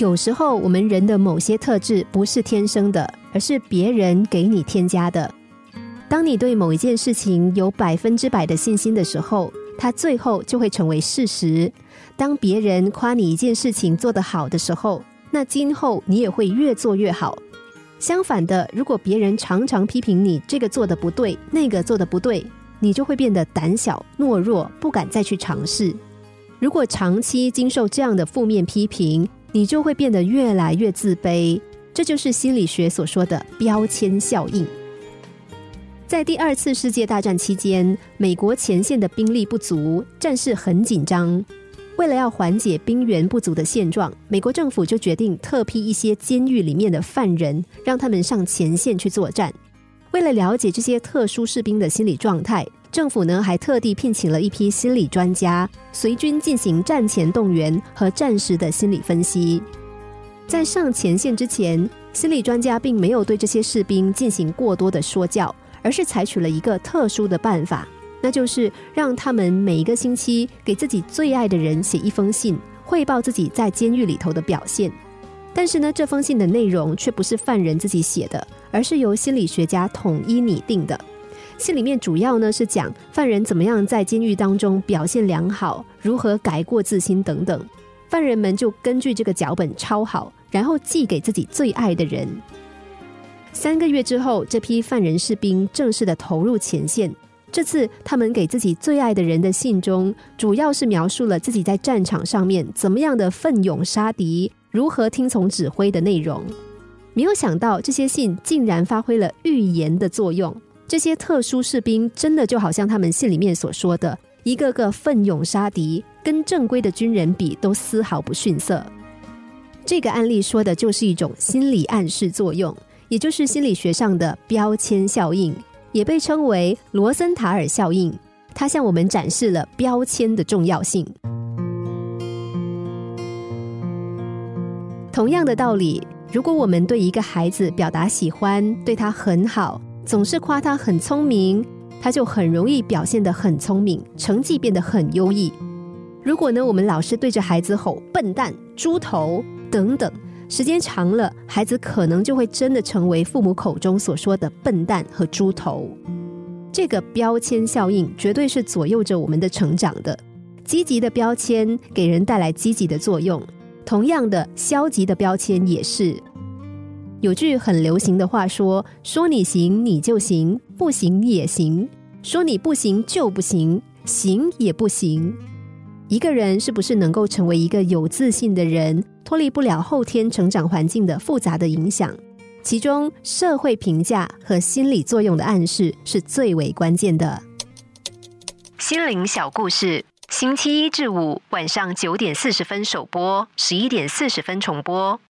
有时候我们人的某些特质不是天生的，而是别人给你添加的。当你对某一件事情有百分之百的信心的时候，它最后就会成为事实。当别人夸你一件事情做得好的时候，那今后你也会越做越好。相反的，如果别人常常批评你这个做的不对，那个做的不对，你就会变得胆小懦弱，不敢再去尝试。如果长期经受这样的负面批评，你就会变得越来越自卑。这就是心理学所说的标签效应。在第二次世界大战期间，美国前线的兵力不足，战事很紧张。为了要缓解兵源不足的现状，美国政府就决定特批一些监狱里面的犯人，让他们上前线去作战。为了了解这些特殊士兵的心理状态，政府呢还特地聘请了一批心理专家，随军进行战前动员和战时的心理分析。在上前线之前，心理专家并没有对这些士兵进行过多的说教。而是采取了一个特殊的办法，那就是让他们每一个星期给自己最爱的人写一封信，汇报自己在监狱里头的表现。但是呢，这封信的内容却不是犯人自己写的，而是由心理学家统一拟定的。信里面主要呢是讲犯人怎么样在监狱当中表现良好，如何改过自新等等。犯人们就根据这个脚本抄好，然后寄给自己最爱的人。三个月之后，这批犯人士兵正式的投入前线。这次，他们给自己最爱的人的信中，主要是描述了自己在战场上面怎么样的奋勇杀敌，如何听从指挥的内容。没有想到，这些信竟然发挥了预言的作用。这些特殊士兵真的就好像他们信里面所说的，一个个奋勇杀敌，跟正规的军人比都丝毫不逊色。这个案例说的就是一种心理暗示作用。也就是心理学上的标签效应，也被称为罗森塔尔效应。它向我们展示了标签的重要性。同样的道理，如果我们对一个孩子表达喜欢，对他很好，总是夸他很聪明，他就很容易表现得很聪明，成绩变得很优异。如果呢，我们老是对着孩子吼“笨蛋”“猪头”等等。时间长了，孩子可能就会真的成为父母口中所说的笨蛋和猪头。这个标签效应绝对是左右着我们的成长的。积极的标签给人带来积极的作用，同样的，消极的标签也是。有句很流行的话说：“说你行你就行，不行也行；说你不行就不行，行也不行。”一个人是不是能够成为一个有自信的人，脱离不了后天成长环境的复杂的影响。其中，社会评价和心理作用的暗示是最为关键的。心灵小故事，星期一至五晚上九点四十分首播，十一点四十分重播。